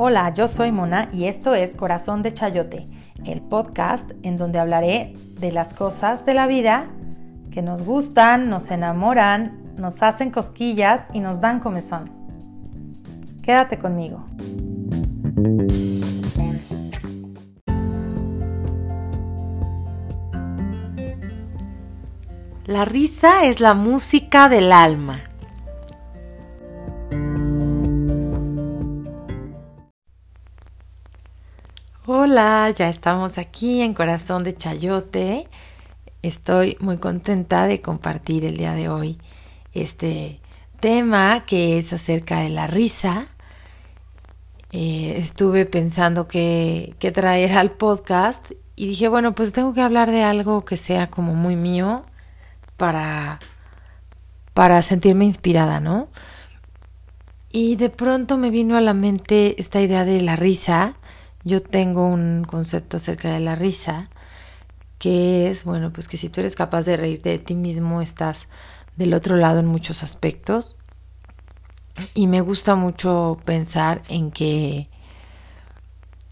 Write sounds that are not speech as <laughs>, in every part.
Hola, yo soy Mona y esto es Corazón de Chayote, el podcast en donde hablaré de las cosas de la vida que nos gustan, nos enamoran, nos hacen cosquillas y nos dan comezón. Quédate conmigo. La risa es la música del alma. Hola, ya estamos aquí en Corazón de Chayote. Estoy muy contenta de compartir el día de hoy este tema que es acerca de la risa. Eh, estuve pensando qué que traer al podcast y dije, bueno, pues tengo que hablar de algo que sea como muy mío para, para sentirme inspirada, ¿no? Y de pronto me vino a la mente esta idea de la risa. Yo tengo un concepto acerca de la risa que es, bueno, pues que si tú eres capaz de reírte de ti mismo, estás del otro lado en muchos aspectos. Y me gusta mucho pensar en que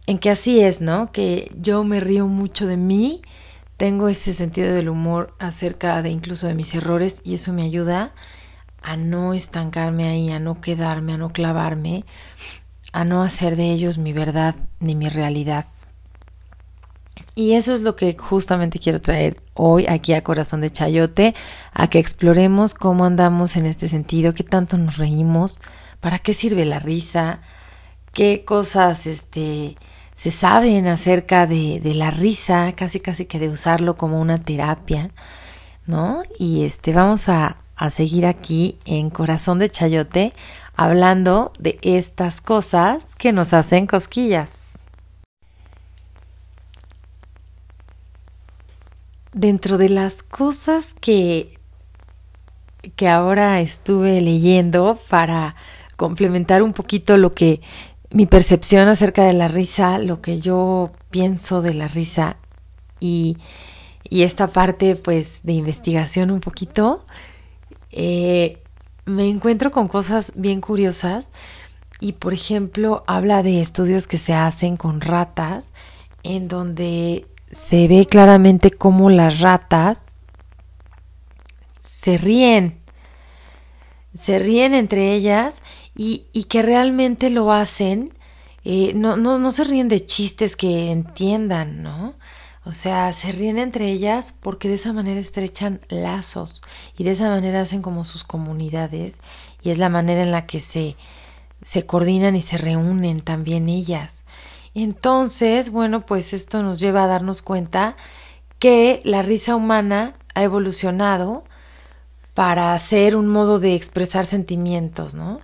en que así es, ¿no? Que yo me río mucho de mí tengo ese sentido del humor acerca de incluso de mis errores y eso me ayuda a no estancarme ahí, a no quedarme, a no clavarme, a no hacer de ellos mi verdad ni mi realidad. Y eso es lo que justamente quiero traer hoy aquí a Corazón de Chayote, a que exploremos cómo andamos en este sentido, qué tanto nos reímos, para qué sirve la risa, qué cosas este se saben acerca de, la risa, casi casi que de usarlo como una terapia, ¿no? Y este vamos a, a seguir aquí en Corazón de Chayote hablando de estas cosas que nos hacen cosquillas. Dentro de las cosas que, que ahora estuve leyendo para complementar un poquito lo que mi percepción acerca de la risa, lo que yo pienso de la risa y, y esta parte pues de investigación un poquito, eh, me encuentro con cosas bien curiosas y por ejemplo habla de estudios que se hacen con ratas en donde se ve claramente cómo las ratas se ríen, se ríen entre ellas y, y que realmente lo hacen, eh, no, no, no se ríen de chistes que entiendan, ¿no? O sea, se ríen entre ellas porque de esa manera estrechan lazos y de esa manera hacen como sus comunidades y es la manera en la que se, se coordinan y se reúnen también ellas. Entonces, bueno, pues esto nos lleva a darnos cuenta que la risa humana ha evolucionado para ser un modo de expresar sentimientos, ¿no?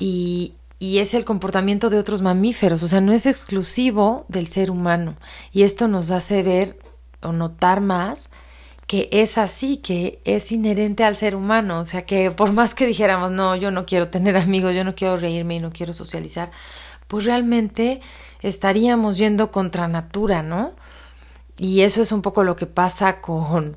y, y es el comportamiento de otros mamíferos, o sea, no es exclusivo del ser humano. Y esto nos hace ver o notar más que es así, que es inherente al ser humano, o sea, que por más que dijéramos, no, yo no quiero tener amigos, yo no quiero reírme y no quiero socializar, pues realmente estaríamos yendo contra natura, ¿no? Y eso es un poco lo que pasa con,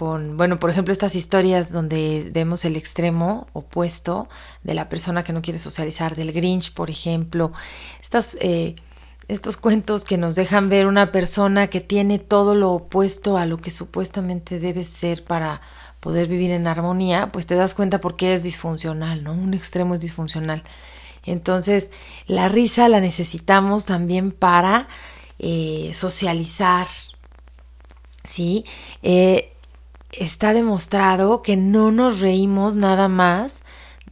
bueno, por ejemplo, estas historias donde vemos el extremo opuesto de la persona que no quiere socializar, del Grinch, por ejemplo, estas, eh, estos cuentos que nos dejan ver una persona que tiene todo lo opuesto a lo que supuestamente debe ser para poder vivir en armonía, pues te das cuenta por qué es disfuncional, ¿no? Un extremo es disfuncional. Entonces, la risa la necesitamos también para eh, socializar, ¿sí? Eh, está demostrado que no nos reímos nada más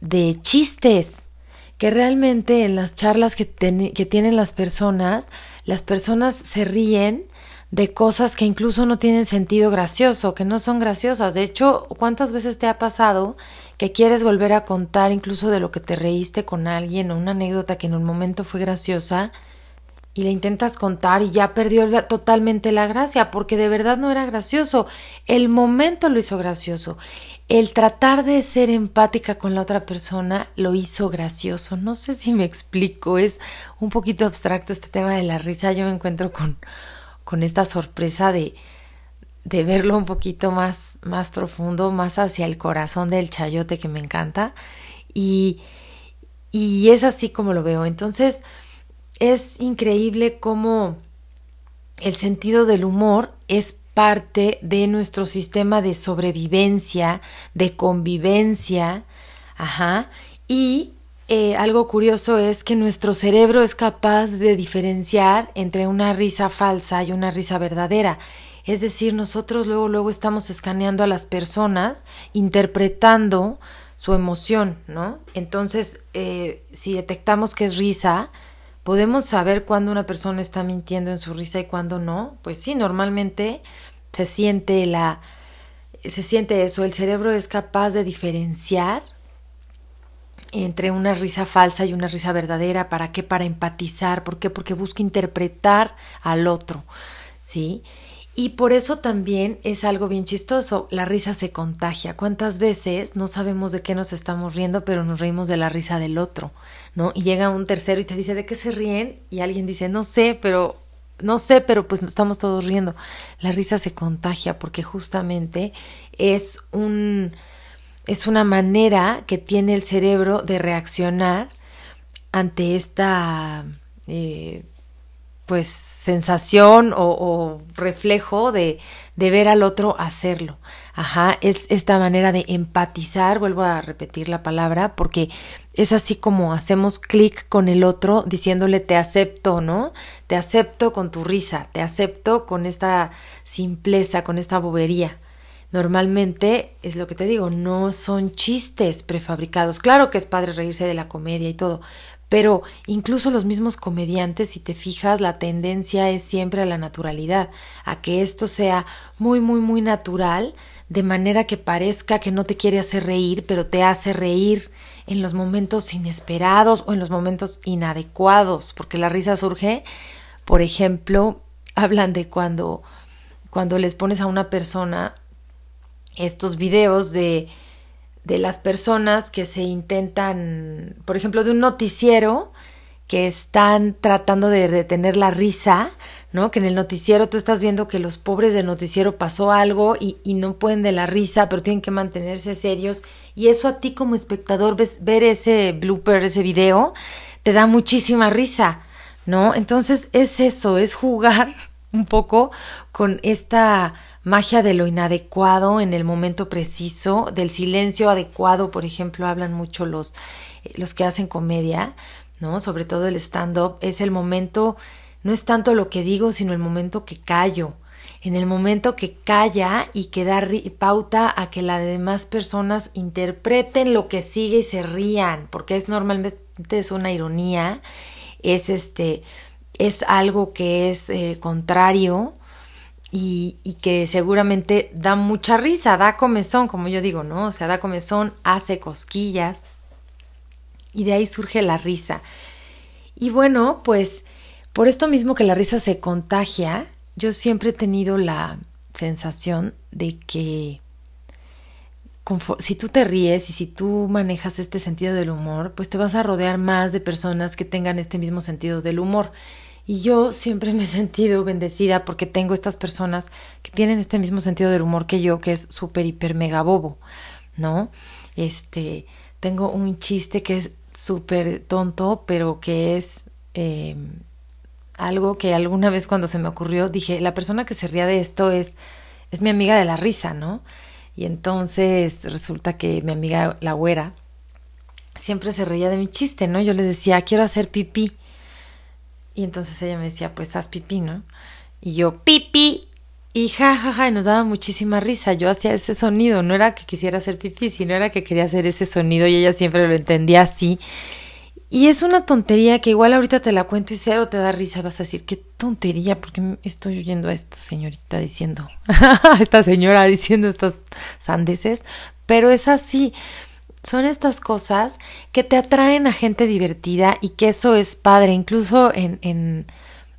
de chistes, que realmente en las charlas que, tienen las personas, las personas se ríen de cosas que incluso no tienen sentido gracioso, que no son graciosas. De hecho, ¿cuántas veces te ha pasado que quieres volver a contar incluso de lo que te reíste con alguien o una anécdota que en un momento fue graciosa y le intentas contar y ya perdió totalmente la gracia porque de verdad no era gracioso. El momento lo hizo gracioso. El tratar de ser empática con la otra persona lo hizo gracioso. No sé si me explico, es un poquito abstracto este tema de la risa. Yo me encuentro con, con esta sorpresa de, de verlo un poquito más, más profundo, más hacia el corazón del chayote que me encanta. Y, y es así como lo veo. Entonces, es increíble cómo el sentido del humor es parte de nuestro sistema de sobrevivencia, de convivencia, ajá, y eh, algo curioso es que nuestro cerebro es capaz de diferenciar entre una risa falsa y una risa verdadera. Es decir, nosotros luego, luego estamos escaneando a las personas, interpretando su emoción, ¿no? Entonces, eh, si detectamos que es risa, podemos saber cuándo una persona está mintiendo en su risa y cuándo no. Pues sí, normalmente se siente la, se siente eso. El cerebro es capaz de diferenciar entre una risa falsa y una risa verdadera. ¿Para qué? Para empatizar. ¿Por qué? Porque busca interpretar al otro, ¿sí? Y por eso también es algo bien chistoso, la risa se contagia. ¿Cuántas veces no sabemos de qué nos estamos riendo, pero nos reímos de la risa del otro, Y llega un tercero y te dice, ¿de qué se ríen? Y alguien dice, no sé, pero no sé, pero pues estamos todos riendo. La risa se contagia porque justamente es un es una manera que tiene el cerebro de reaccionar ante esta eh, pues sensación o, reflejo de, de, ver al otro hacerlo. Ajá, es esta manera de empatizar, vuelvo a repetir la palabra, porque es así como hacemos clic con el otro diciéndole te acepto, ¿no? Te acepto con tu risa, te acepto con esta simpleza, con esta bobería. Normalmente es lo que te digo, no son chistes prefabricados. Claro que es padre reírse de la comedia y todo, pero incluso los mismos comediantes, si te fijas, la tendencia es siempre a la naturalidad, a que esto sea muy, muy, muy natural, de manera que parezca que no te quiere hacer reír, pero te hace reír en los momentos inesperados o en los momentos inadecuados, porque la risa surge, por ejemplo, hablan de cuando, cuando les pones a una persona estos videos de de las personas que se intentan, por ejemplo, de un noticiero que están tratando de detener la risa, ¿no? Que en el noticiero tú estás viendo que los pobres del noticiero pasó algo y, y no pueden de la risa, pero tienen que mantenerse serios. Y eso a ti como espectador, ves, ver ese blooper, ese video, te da muchísima risa, ¿no? Entonces es eso, es jugar <laughs> un poco con esta magia de lo inadecuado en el momento preciso, del silencio adecuado, por ejemplo, hablan mucho los, eh, los que hacen comedia, ¿no? Sobre todo el stand-up, es el momento, no es tanto lo que digo, sino el momento que callo, en el momento que calla y que da pauta a que las demás personas interpreten lo que sigue y se rían, porque es normalmente es una ironía, es este, es algo que es eh, contrario y, y, que seguramente da mucha risa, da comezón, como yo digo, ¿no? O sea, da comezón, hace cosquillas y de ahí surge la risa. Y bueno, pues por esto mismo que la risa se contagia, yo siempre he tenido la sensación de que si tú te ríes y si tú manejas este sentido del humor, pues te vas a rodear más de personas que tengan este mismo sentido del humor. Y yo siempre <laughs> me he sentido bendecida porque tengo estas personas que tienen este mismo sentido del humor que yo, que es súper, hiper, mega bobo, ¿no? Este, tengo un chiste que es súper tonto, pero que es eh, algo que alguna vez cuando se me ocurrió dije, la persona que se ría de esto es, es mi amiga de la risa, ¿no? Y entonces resulta que mi amiga la güera siempre se reía de mi chiste, ¿no? Yo le decía, quiero hacer pipí. Y entonces ella me decía, pues haz pipí, ¿no? Y yo, pipí. Y jajaja, ja, ja, y nos daba muchísima risa. Yo hacía ese sonido, no era que quisiera hacer pipí, sino era que quería hacer ese sonido y ella siempre lo entendía así. Y es una tontería que igual ahorita te la cuento y cero te da risa. Vas a decir, qué tontería, porque estoy oyendo a esta señorita diciendo, a <laughs> esta señora diciendo estas sandeces. Pero es así son estas cosas que te atraen a gente divertida y que eso es padre. Incluso en, en,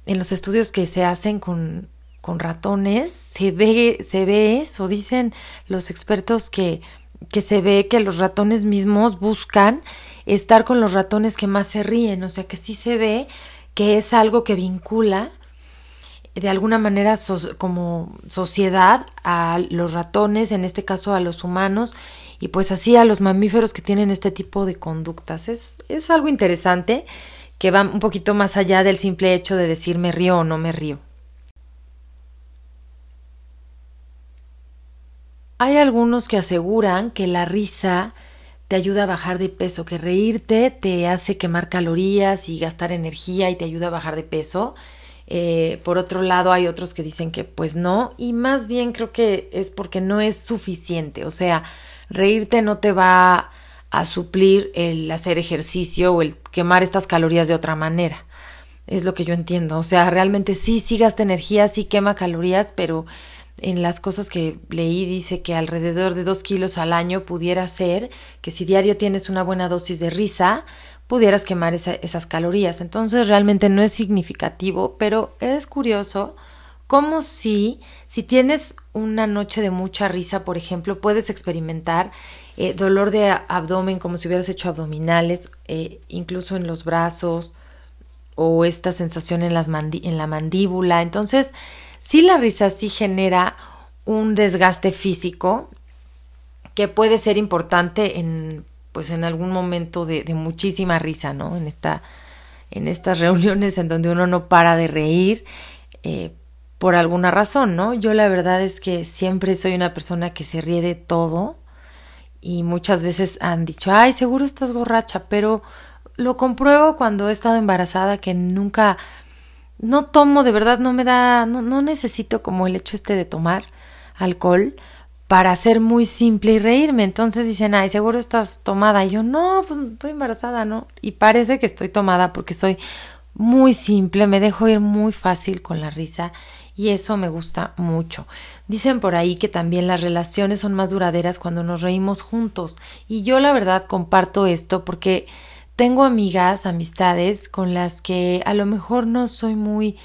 en los estudios que se hacen con, con, ratones se ve, se ve eso. Dicen los expertos que, que se ve que los ratones mismos buscan estar con los ratones que más se ríen. O sea que sí se ve que es algo que vincula de alguna manera como sociedad a los ratones, en este caso a los humanos, y pues así a los mamíferos que tienen este tipo de conductas. Es, es algo interesante que va un poquito más allá del simple hecho de decir me río o no me río. Hay algunos que aseguran que la risa te ayuda a bajar de peso, que reírte te hace quemar calorías y gastar energía y te ayuda a bajar de peso. Eh, por otro lado, hay otros que dicen que pues no, y más bien creo que es porque no es suficiente. O sea, reírte no te va a suplir el hacer ejercicio o el quemar estas calorías de otra manera. Es lo que yo entiendo. O sea, realmente sí, sí gasta energía, sí quema calorías, pero en las cosas que leí dice que alrededor de dos kilos al año pudiera ser que si diario tienes una buena dosis de risa, pudieras quemar esas calorías. Entonces realmente no es significativo, pero es curioso como si, si tienes una noche de mucha risa, por ejemplo, puedes experimentar eh, dolor de abdomen como si hubieras hecho abdominales, eh, incluso en los brazos o esta sensación en, las en la mandíbula. Entonces, sí la risa sí genera un desgaste físico que puede ser importante en pues en algún momento de, muchísima risa, ¿no? En esta en estas <laughs> reuniones en donde uno no para de reír eh, por alguna razón, ¿no? Yo la verdad es que siempre soy una persona que se ríe de todo y muchas veces han dicho, ay, seguro estás borracha, pero lo compruebo cuando he estado embarazada que nunca no tomo, de verdad no me da, no, necesito como el hecho este de tomar alcohol para ser muy simple y reírme. Entonces dicen, ay, seguro estás tomada. Y yo, no, pues estoy embarazada, ¿no? Y parece que estoy tomada porque soy muy simple, me dejo ir muy fácil con la risa y eso me gusta mucho. Dicen por ahí que también las relaciones son más duraderas cuando nos reímos juntos y yo la verdad comparto esto porque tengo amigas, amistades con las que a lo mejor no soy muy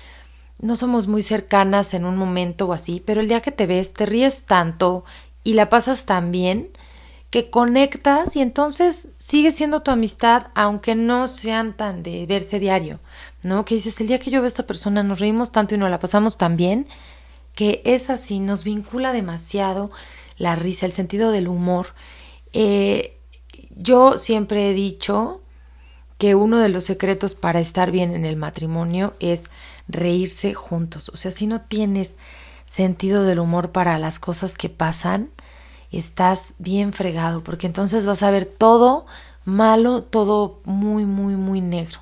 no somos muy cercanas en un momento o así, pero el día que te ves te ríes tanto y la pasas tan bien que conectas y entonces sigue siendo tu amistad aunque no sean tan de verse diario, ¿no? Que dices, el día que yo veo a esta persona nos reímos tanto y nos la pasamos tan bien, que es así, nos vincula demasiado la risa, el sentido del humor. Eh, yo siempre he dicho que uno de los secretos para estar bien en el matrimonio es reírse juntos. O sea, si no tienes sentido del humor para las cosas que pasan, estás bien fregado, porque entonces vas a ver todo malo, todo muy, muy, muy negro.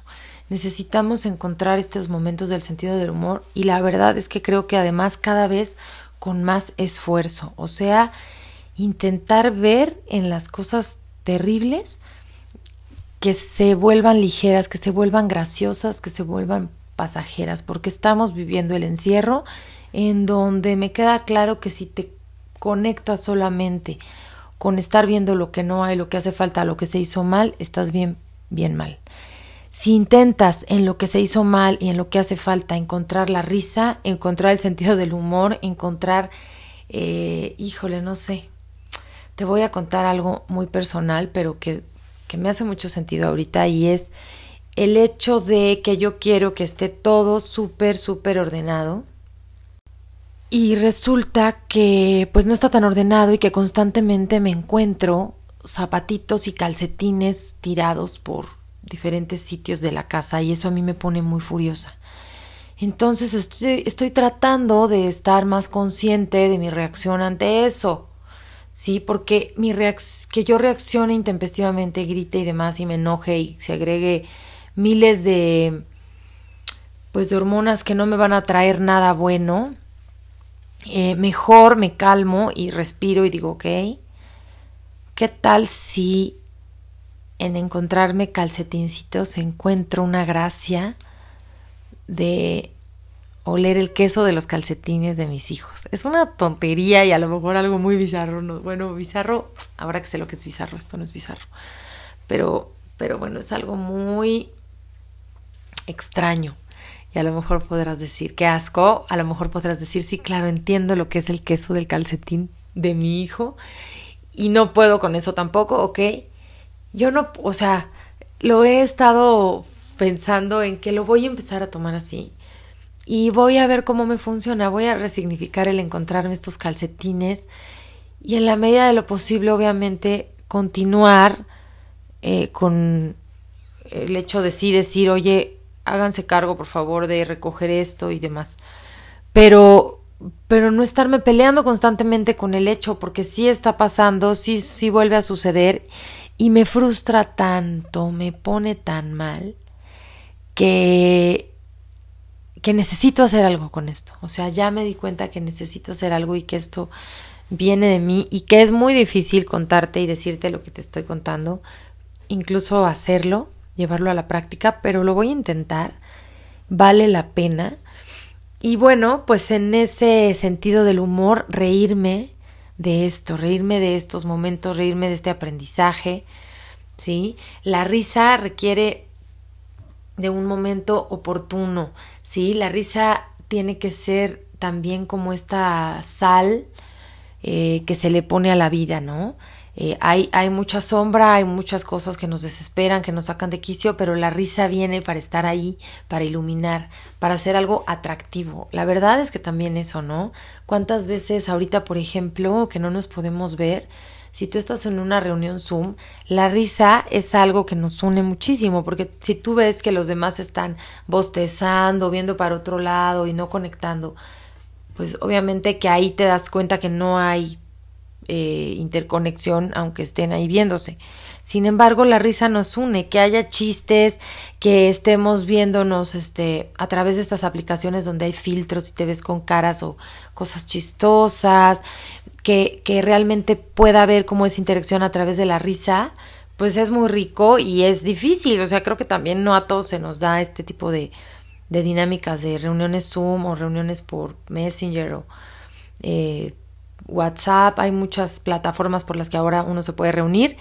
Necesitamos encontrar estos momentos del sentido del humor y la verdad es que creo que además cada vez con más esfuerzo, o sea, intentar ver en las cosas terribles que se vuelvan ligeras, que se vuelvan graciosas, que se vuelvan pasajeras, porque estamos viviendo el encierro en donde me queda claro que si te conectas solamente con estar viendo lo que no hay, lo que hace falta, lo que se hizo mal, estás bien, bien mal. Si intentas en lo que se hizo mal y en lo que hace falta encontrar la risa, encontrar el sentido del humor, encontrar, eh, híjole, no sé, te voy a contar algo muy personal, pero que, que me hace mucho sentido ahorita y es el hecho de que yo quiero que esté todo súper, súper ordenado y resulta que pues no está tan ordenado y que constantemente me encuentro zapatitos y calcetines tirados por diferentes sitios de la casa y eso a mí me pone muy furiosa. Entonces estoy, estoy tratando de estar más consciente de mi reacción ante eso. Sí, porque mi que yo reaccione intempestivamente, grite y demás y me enoje y se agregue miles de pues de hormonas que no me van a traer nada bueno, eh, mejor me calmo y respiro y digo, ok, ¿qué tal si en encontrarme calcetincitos encuentro una gracia de oler el queso de los calcetines de mis hijos? Es una tontería y a lo mejor algo muy bizarro. ¿no? Bueno, bizarro, ahora que sé lo que es bizarro, esto no es bizarro. Pero, pero bueno, es algo muy extraño. Y a lo mejor podrás decir, qué asco. A lo mejor podrás decir, sí, claro, entiendo lo que es el queso del calcetín de mi hijo. Y no puedo con eso tampoco, ¿ok? Yo no, o sea, lo he estado pensando en que lo voy a empezar a tomar así. Y voy a ver cómo me funciona. Voy a resignificar el encontrarme estos calcetines. Y en la medida de lo posible, obviamente, continuar eh, con el hecho de sí decir, oye, háganse cargo por favor de recoger esto y demás. Pero pero no estarme peleando constantemente con el hecho, porque sí está pasando, sí, sí vuelve a suceder y me frustra tanto, me pone tan mal que que necesito hacer algo con esto. O sea, ya me di cuenta que necesito hacer algo y que esto viene de mí y que es muy difícil contarte y decirte lo que te estoy contando, incluso hacerlo, llevarlo a la práctica, pero lo voy a intentar. Vale la pena y bueno, pues en ese sentido del humor, reírme de esto, reírme de estos momentos, reírme de este aprendizaje, ¿sí? La risa requiere de un momento oportuno, ¿sí? La risa tiene que ser también como esta sal eh, que se le pone a la vida, ¿no? Eh, hay, hay mucha sombra, hay muchas cosas que nos desesperan, que nos sacan de quicio, pero la risa viene para estar ahí, para iluminar, para hacer algo atractivo. La verdad es que también eso, ¿no? ¿Cuántas veces ahorita, por ejemplo, que no nos podemos ver, si tú estás en una reunión Zoom, la risa es algo que nos une muchísimo, porque si tú ves que los demás están bostezando, viendo para otro lado y no conectando, pues obviamente que ahí te das cuenta que no hay eh, interconexión, aunque estén ahí viéndose. Sin embargo, la risa nos une, que haya chistes, que estemos viéndonos este, a través de estas aplicaciones donde hay filtros y te ves con caras o cosas chistosas, que, que realmente pueda haber como esa interacción a través de la risa, pues es muy rico y es difícil. O sea, creo que también no a todos se nos da este tipo de, de dinámicas de reuniones Zoom o reuniones por Messenger o eh, WhatsApp, hay muchas plataformas por las que ahora uno se puede reunir.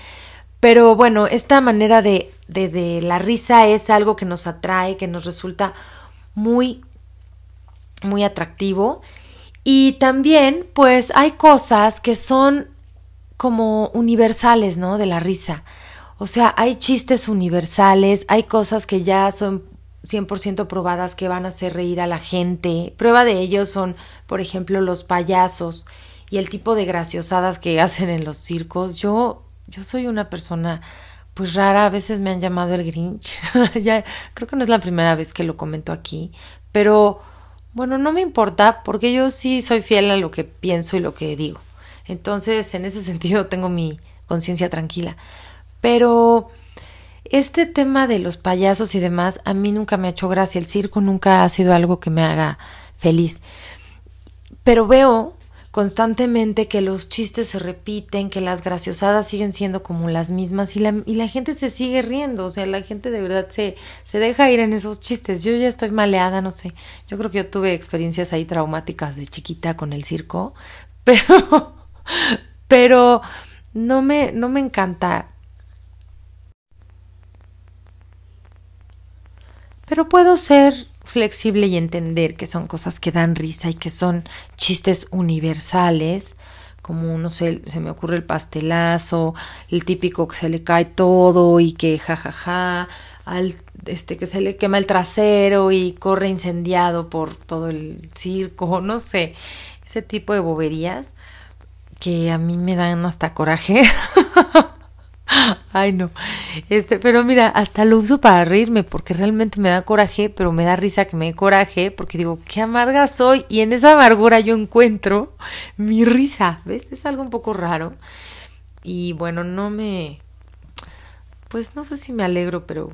Pero bueno, esta manera de, de, de la risa es algo que nos atrae, que nos resulta muy, muy atractivo. Y también, pues, hay cosas que son como universales, ¿no? De la risa. O sea, hay chistes universales, hay cosas que ya son 100% probadas que van a hacer reír a la gente. Prueba de ello son, por ejemplo, los payasos y el tipo de graciosadas que <laughs> hacen en los circos. Yo, yo soy una persona pues rara, a veces me han llamado el Grinch. <laughs> ya creo que no es la primera vez que lo comento aquí, pero bueno, no me importa porque yo sí soy fiel a lo que pienso y lo que digo. Entonces, en ese <laughs> sentido tengo mi conciencia tranquila. Pero este tema de los payasos y demás a mí nunca me ha hecho gracia, el circo nunca ha sido algo que me haga feliz. Pero veo constantemente que los chistes se repiten, que las graciosadas siguen siendo como las mismas y la, y la gente se sigue riendo, o sea, la gente de verdad se, se deja ir en esos chistes. Yo ya estoy maleada, no sé. Yo creo que yo tuve experiencias ahí traumáticas de chiquita con el circo, <laughs> pero, pero no me, no me encanta. Pero puedo ser flexible y entender que son cosas que dan risa y que son chistes universales, como no sé, se me ocurre el pastelazo, el típico que se le cae todo y que jajaja, al este que se le quema el trasero y corre incendiado por todo el circo, <laughs> no sé, ese tipo de boberías que a mí me dan hasta coraje. <laughs> <laughs> Ay, no. Este, pero mira, hasta lo uso para reírme porque realmente me da coraje, pero me da risa que me dé coraje porque digo, qué amarga soy y en esa amargura yo encuentro mi risa. ¿Ves? Es algo un poco raro. Y bueno, no me pues no sé si me alegro, pero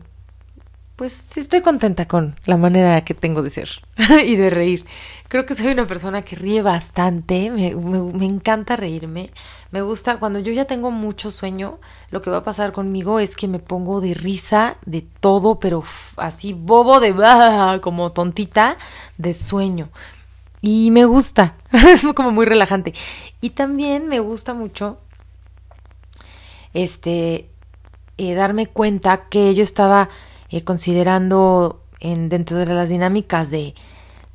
pues sí estoy contenta con la manera que tengo de ser <laughs> y de reír. Creo que soy una persona que ríe bastante, me, me, encanta reírme, me gusta, cuando yo ya tengo mucho sueño, lo que va a pasar conmigo es que me pongo de risa de todo, pero así bobo de, <laughs> como tontita de sueño. Y me gusta, <laughs> es como muy relajante. Y también me gusta mucho, este, eh, darme cuenta que yo estaba eh, considerando en, dentro de las dinámicas de,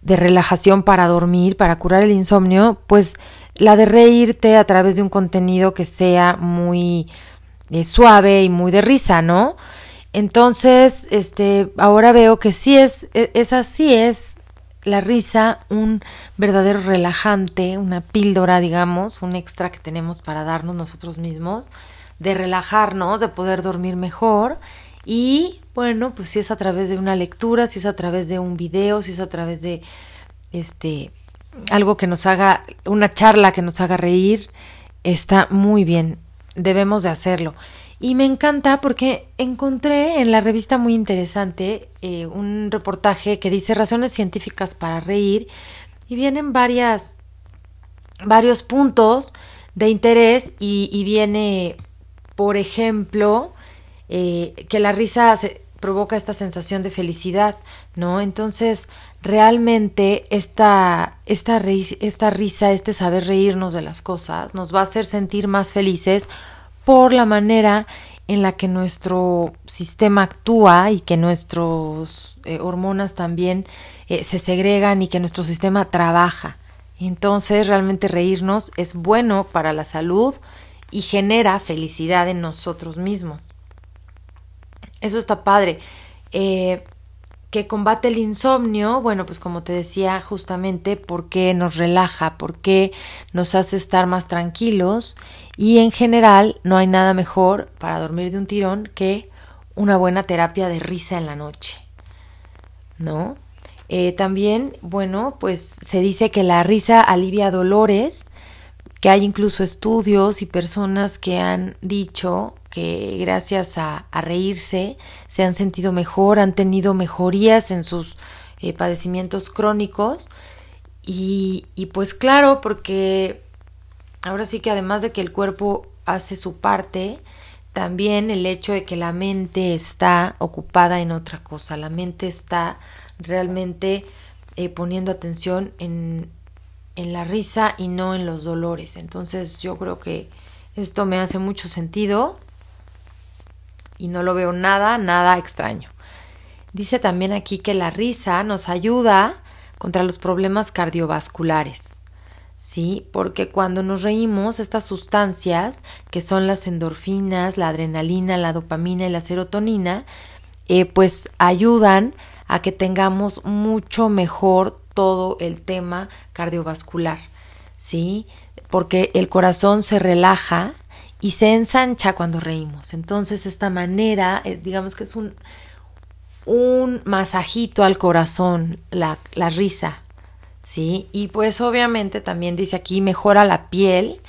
de relajación para dormir, para curar el insomnio, pues la de reírte a través de un contenido que sea muy eh, suave y muy de risa, ¿no? Entonces, este, ahora veo que sí es, e, es así es la risa un verdadero relajante, una píldora, digamos, un extra que tenemos para darnos nosotros mismos, de relajarnos, de poder dormir mejor Y bueno, pues si es a través de una lectura, si es a través de un video, si es a través de este algo que nos haga, una charla que nos haga reír, está muy bien, debemos de hacerlo. Y me encanta porque encontré en la revista muy interesante eh, un reportaje que dice razones científicas para reír y vienen varias, varios puntos de interés y, viene, por ejemplo, eh, que la risa provoca esta sensación de felicidad, ¿no? Entonces, realmente esta, esta, esta risa, este saber reírnos de las cosas, nos va a hacer sentir más felices por la manera en la que nuestro sistema actúa y que nuestras eh, hormonas también eh, se segregan y que nuestro sistema trabaja. Entonces realmente reírnos es bueno para la salud y genera felicidad en nosotros mismos. Eso está padre. Eh, que combate el insomnio, bueno, pues como te decía justamente, porque nos relaja, porque nos hace estar más tranquilos y en general no hay nada mejor para dormir de un tirón que una buena terapia de risa en la noche, ¿no? Eh, también, bueno, pues se dice que la risa alivia dolores, que hay incluso estudios y personas que han dicho que gracias a, reírse se han sentido mejor, han tenido mejorías en sus eh, padecimientos crónicos. Y, y pues claro, porque ahora sí que además de que el cuerpo hace su parte, también el hecho de que la mente está ocupada en otra cosa, la mente está realmente eh, poniendo atención en, en la risa y no en los dolores. Entonces yo creo que esto me hace mucho sentido y no lo veo nada, nada extraño. Dice también aquí que la risa nos ayuda contra los problemas cardiovasculares. ¿Sí? Porque cuando nos reímos, estas sustancias, que son las endorfinas, la adrenalina, la dopamina y la serotonina, eh, pues ayudan a que tengamos mucho mejor todo el tema cardiovascular, ¿sí? Porque el corazón se relaja y se ensancha cuando reímos. Entonces, esta manera, eh, digamos que es un, un masajito al corazón, la, la risa, ¿sí? Y pues obviamente también dice aquí, mejora la piel,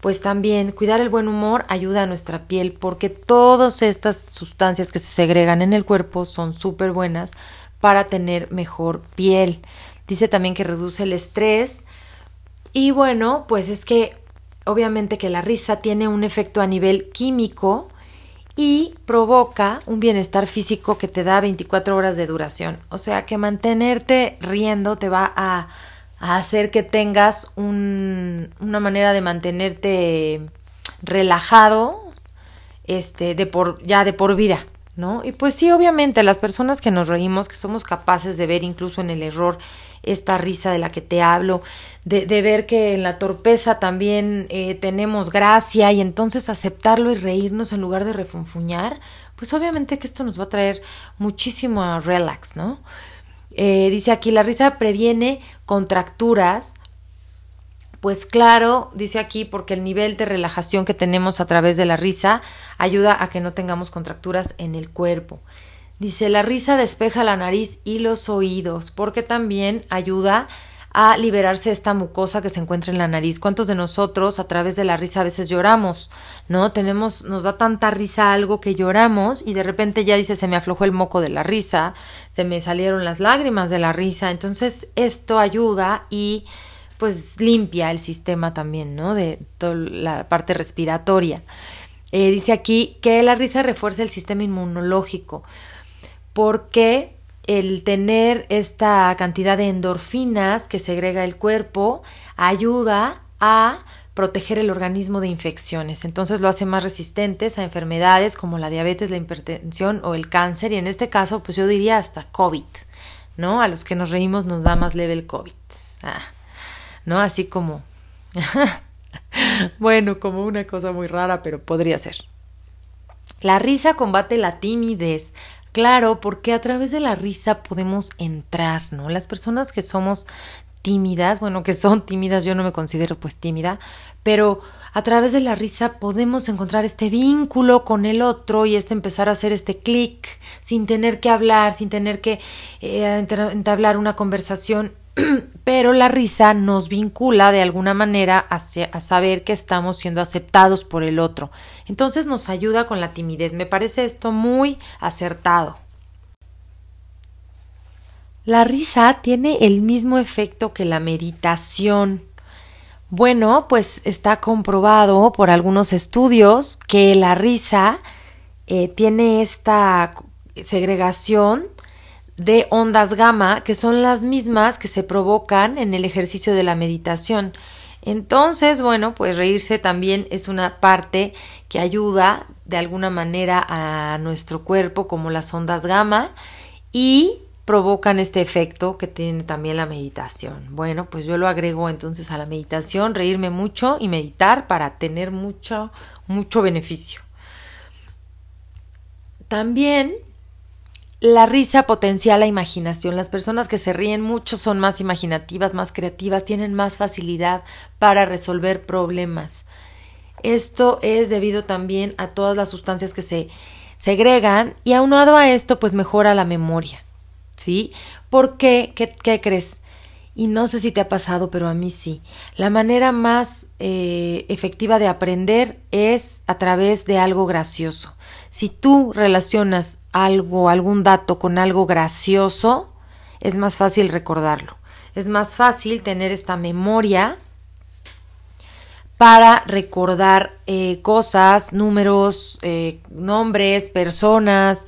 pues también cuidar el buen humor ayuda a nuestra piel porque todas estas sustancias que se segregan en el cuerpo son súper buenas para tener mejor piel. Dice también que reduce el estrés. Y bueno, pues es que obviamente que la risa tiene un efecto a nivel químico y provoca un bienestar físico que te da 24 horas de duración. O sea que mantenerte riendo te va a, hacer que tengas una manera de mantenerte relajado este, de por, ya de por vida. ¿no? Y pues sí, obviamente, las personas que nos reímos, que somos capaces de ver incluso en el error esta risa de la que te hablo, de, ver que en la torpeza también eh, tenemos gracia y entonces aceptarlo y reírnos en lugar de refunfuñar, pues obviamente que esto nos va a traer muchísimo relax, ¿no? Eh, dice aquí, la risa previene contracturas, pues claro, dice aquí, porque el nivel de relajación que tenemos a través de la risa ayuda a que no tengamos contracturas en el cuerpo. Dice, la risa despeja la nariz y los oídos, porque también ayuda a liberarse esta mucosa que se encuentra en la nariz. ¿Cuántos de nosotros a través de la risa a veces lloramos? ¿No? Tenemos, nos da tanta risa algo que lloramos y de repente ya dice, se me aflojó el moco de la risa, se me salieron las lágrimas de la risa. Entonces, esto ayuda y pues limpia el sistema también, ¿no? De toda la parte respiratoria. Eh, dice aquí que la risa refuerza el sistema inmunológico porque el tener esta cantidad de endorfinas que segrega el cuerpo ayuda a proteger el organismo de infecciones. Entonces lo hace más resistentes a enfermedades como la diabetes, la hipertensión o el cáncer y en este caso pues yo diría hasta COVID, ¿no? A los que nos reímos nos da más leve el COVID. Ah. ¿no? Así como, <laughs> bueno, como una cosa muy rara, pero podría ser. La risa combate la timidez. Claro, porque a través de la risa podemos entrar, ¿no? Las personas que somos tímidas, bueno, que son tímidas, yo no me considero pues tímida, pero a través de la risa podemos encontrar este vínculo con el otro y este empezar a hacer este clic sin tener que hablar, sin tener que eh, entablar una conversación, <clears throat> pero la risa nos vincula de alguna manera a, saber que estamos siendo aceptados por el otro. Entonces nos ayuda con la timidez. Me parece esto muy acertado. La risa tiene el mismo efecto que la meditación. Bueno, pues está comprobado por algunos estudios que la risa eh, tiene esta segregación de ondas gamma que son las mismas que se provocan en el ejercicio de la meditación. Entonces, bueno, pues reírse también es una parte que ayuda de alguna manera a nuestro cuerpo como las ondas gamma y provocan este efecto que tiene también la meditación. Bueno, pues yo lo agrego entonces a la meditación, reírme mucho y meditar para tener mucho, mucho beneficio. También la risa potencia la imaginación. Las personas que se ríen mucho son más imaginativas, más creativas, tienen más facilidad para resolver problemas. Esto es debido también a todas las sustancias que se segregan y aunado a esto pues mejora la memoria. ¿sí? ¿Por qué? ¿Qué, crees? Y no sé si te ha pasado, pero a mí sí. La manera más eh, efectiva de aprender es a través de algo gracioso. Si tú relacionas algo, algún dato con algo gracioso, es más fácil recordarlo. Es más fácil tener esta memoria para recordar eh, cosas, números, eh, nombres, personas,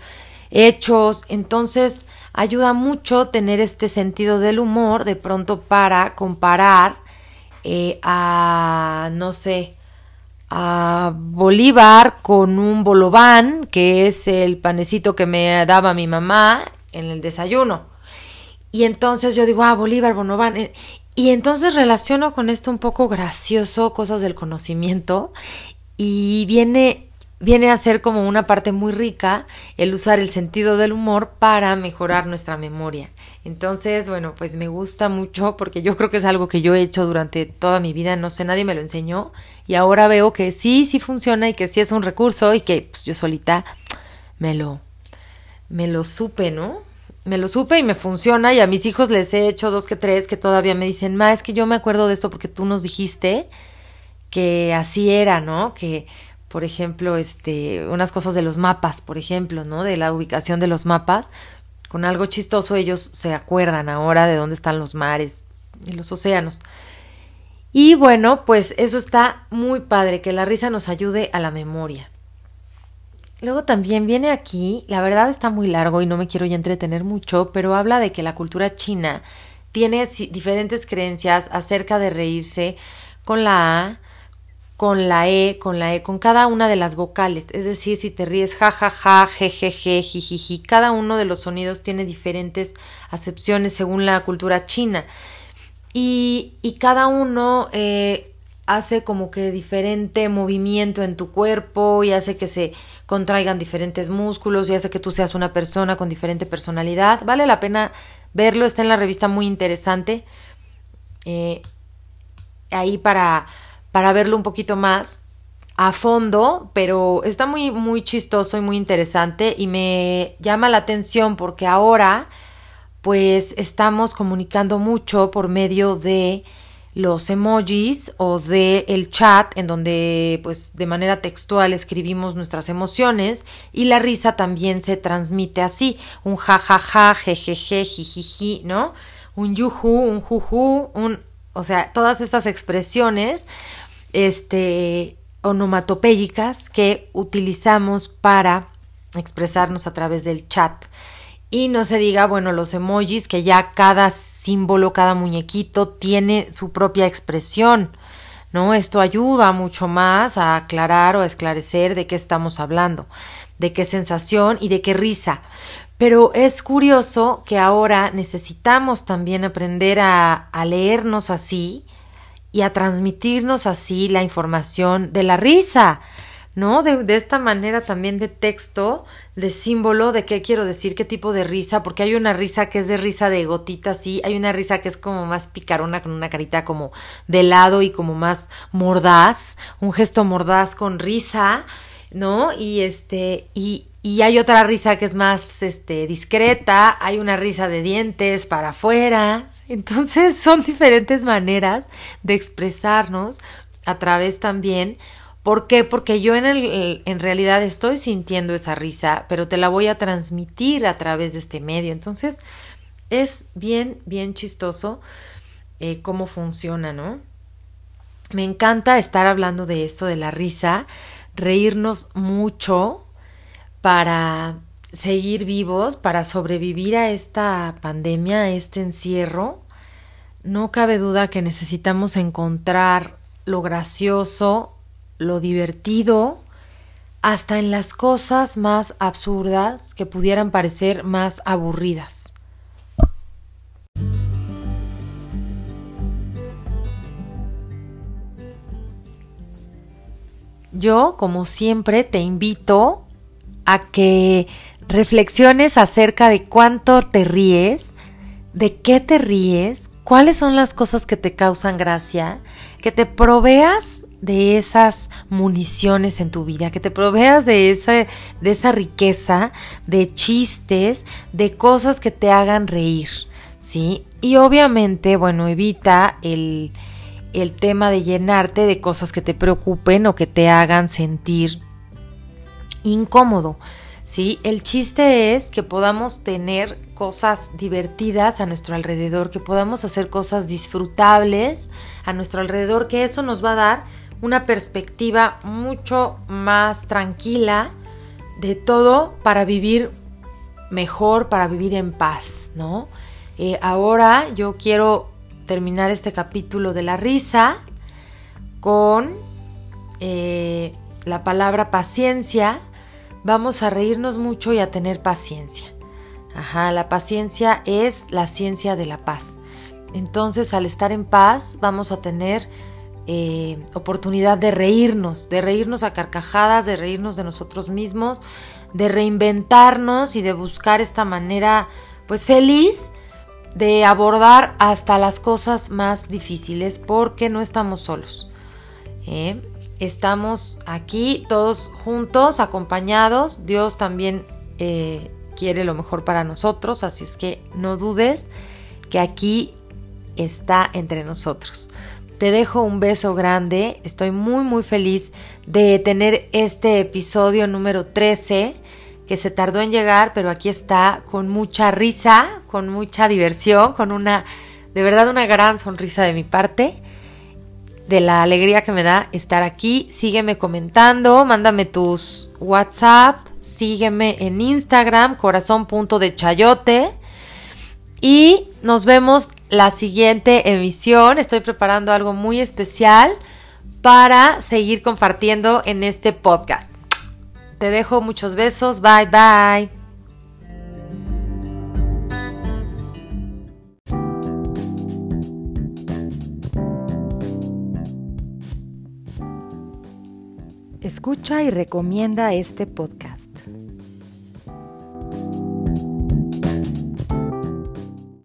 hechos. Entonces, ayuda mucho tener este sentido del humor de pronto para comparar eh, a, no sé, a Bolívar con un bolobán, que es el panecito que me daba mi mamá en el desayuno. Y entonces yo digo, ah, Bolívar, bolobán. Eh, y entonces relaciono con esto un poco gracioso, cosas del conocimiento, y viene viene a ser como una parte muy rica el usar el sentido del humor para mejorar nuestra memoria. Entonces, bueno, pues me gusta mucho porque yo creo que es algo que yo he hecho durante toda mi vida, no sé, nadie me lo enseñó y ahora veo que sí, sí funciona y que sí es un recurso y que pues, yo solita me lo me lo supe, ¿no? Me lo supe y me funciona y a mis hijos les he hecho dos que tres que todavía me dicen, "Ma, es que yo me acuerdo de esto porque tú nos dijiste que así era, ¿no? Que por ejemplo, este, unas cosas de los mapas, por ejemplo, ¿no? De la ubicación de los mapas. Con algo chistoso ellos se acuerdan ahora de dónde están los mares y los océanos. Y bueno, pues eso está muy padre, que la risa nos ayude a la memoria. Luego también viene aquí, la verdad está muy largo y no me quiero ya entretener mucho, pero habla de que la cultura china tiene diferentes creencias acerca de reírse con la A, con la E, con la E, con cada una de las vocales. Es decir, si te ríes ja, ja, ja, je, je, je, ji, cada uno de los sonidos tiene diferentes acepciones según la cultura china. Y, y cada uno eh, hace como que diferente movimiento en tu cuerpo y hace que se contraigan diferentes músculos y hace que tú seas una persona con diferente personalidad. Vale la pena verlo, está en la revista muy interesante. Eh, ahí para para verlo un poquito más a fondo, pero está muy, muy chistoso y muy interesante y me llama la atención porque ahora pues estamos comunicando mucho por medio de los emojis o de el chat en donde pues de manera textual escribimos nuestras emociones y la risa también se transmite así, un jajaja, jejeje, jijiji, ¿no? Un yuju, un juju, un o sea, todas estas expresiones este, onomatopéyicas que utilizamos para expresarnos a través del chat. Y no se diga, bueno, los emojis, que ya cada símbolo, cada muñequito tiene su propia expresión, ¿no? Esto ayuda mucho más a aclarar o a esclarecer de qué estamos hablando, de qué sensación y de qué risa. Pero es curioso que ahora necesitamos también aprender a, a leernos así, y a transmitirnos así la información de la risa. ¿no? De, esta manera también de texto, de símbolo, de qué quiero decir, qué tipo de risa, porque hay una risa que es de risa de gotita, sí, hay una risa que es como más picarona, con una carita como de lado y como más mordaz, un gesto mordaz con risa, ¿no? Y este, y, y hay otra risa que es más este, discreta, hay una risa de dientes para afuera. Entonces <laughs> son diferentes maneras de expresarnos a través también ¿Por qué? Porque yo en, el, en realidad estoy sintiendo esa risa, pero te la voy a transmitir a través de este medio. Entonces, es bien, bien chistoso eh, cómo funciona, ¿no? Me encanta estar hablando de esto, de la risa, reírnos mucho para seguir vivos, para sobrevivir a esta pandemia, a este encierro. No cabe duda que necesitamos encontrar lo gracioso lo divertido, hasta en las cosas más absurdas que pudieran parecer más aburridas. Yo, como siempre, te invito a que reflexiones acerca de cuánto te ríes, de qué te ríes, cuáles son las cosas que te causan gracia, que te proveas de esas municiones en tu vida, que te proveas de esa, de esa riqueza, de chistes, de cosas que te hagan reír, ¿sí? Y obviamente, bueno, evita el, el tema de llenarte de cosas que te preocupen o que te hagan sentir incómodo. ¿Sí? El chiste es que podamos tener cosas divertidas a nuestro alrededor, que podamos hacer cosas disfrutables a nuestro alrededor, que eso nos va a dar una perspectiva mucho más tranquila de todo para vivir mejor, para vivir en paz, ¿no? Eh, ahora yo quiero terminar este capítulo de la risa con eh, la palabra paciencia. Vamos a reírnos mucho y a tener paciencia. Ajá, la paciencia es la ciencia de la paz. Entonces, al estar en paz, vamos a tener eh, oportunidad de reírnos, de reírnos a carcajadas, de reírnos de nosotros mismos, de reinventarnos y de buscar esta manera pues feliz de abordar hasta las cosas más difíciles porque no estamos solos. ¿eh? Estamos aquí todos juntos, acompañados. Dios también eh, quiere lo mejor para nosotros, así es que no dudes que aquí está entre nosotros. Te dejo un beso grande. Estoy muy muy feliz de tener este episodio número 13 que se tardó en llegar, pero aquí está con mucha risa, con mucha diversión, con una, de verdad una gran sonrisa de mi parte, de la alegría que me da estar aquí. Sígueme comentando, mándame tus WhatsApp, sígueme en Instagram, corazón.dechayote. Y nos vemos la siguiente emisión. Estoy preparando algo muy especial para seguir compartiendo en este podcast. Te dejo muchos besos. Bye bye. Escucha y recomienda este podcast.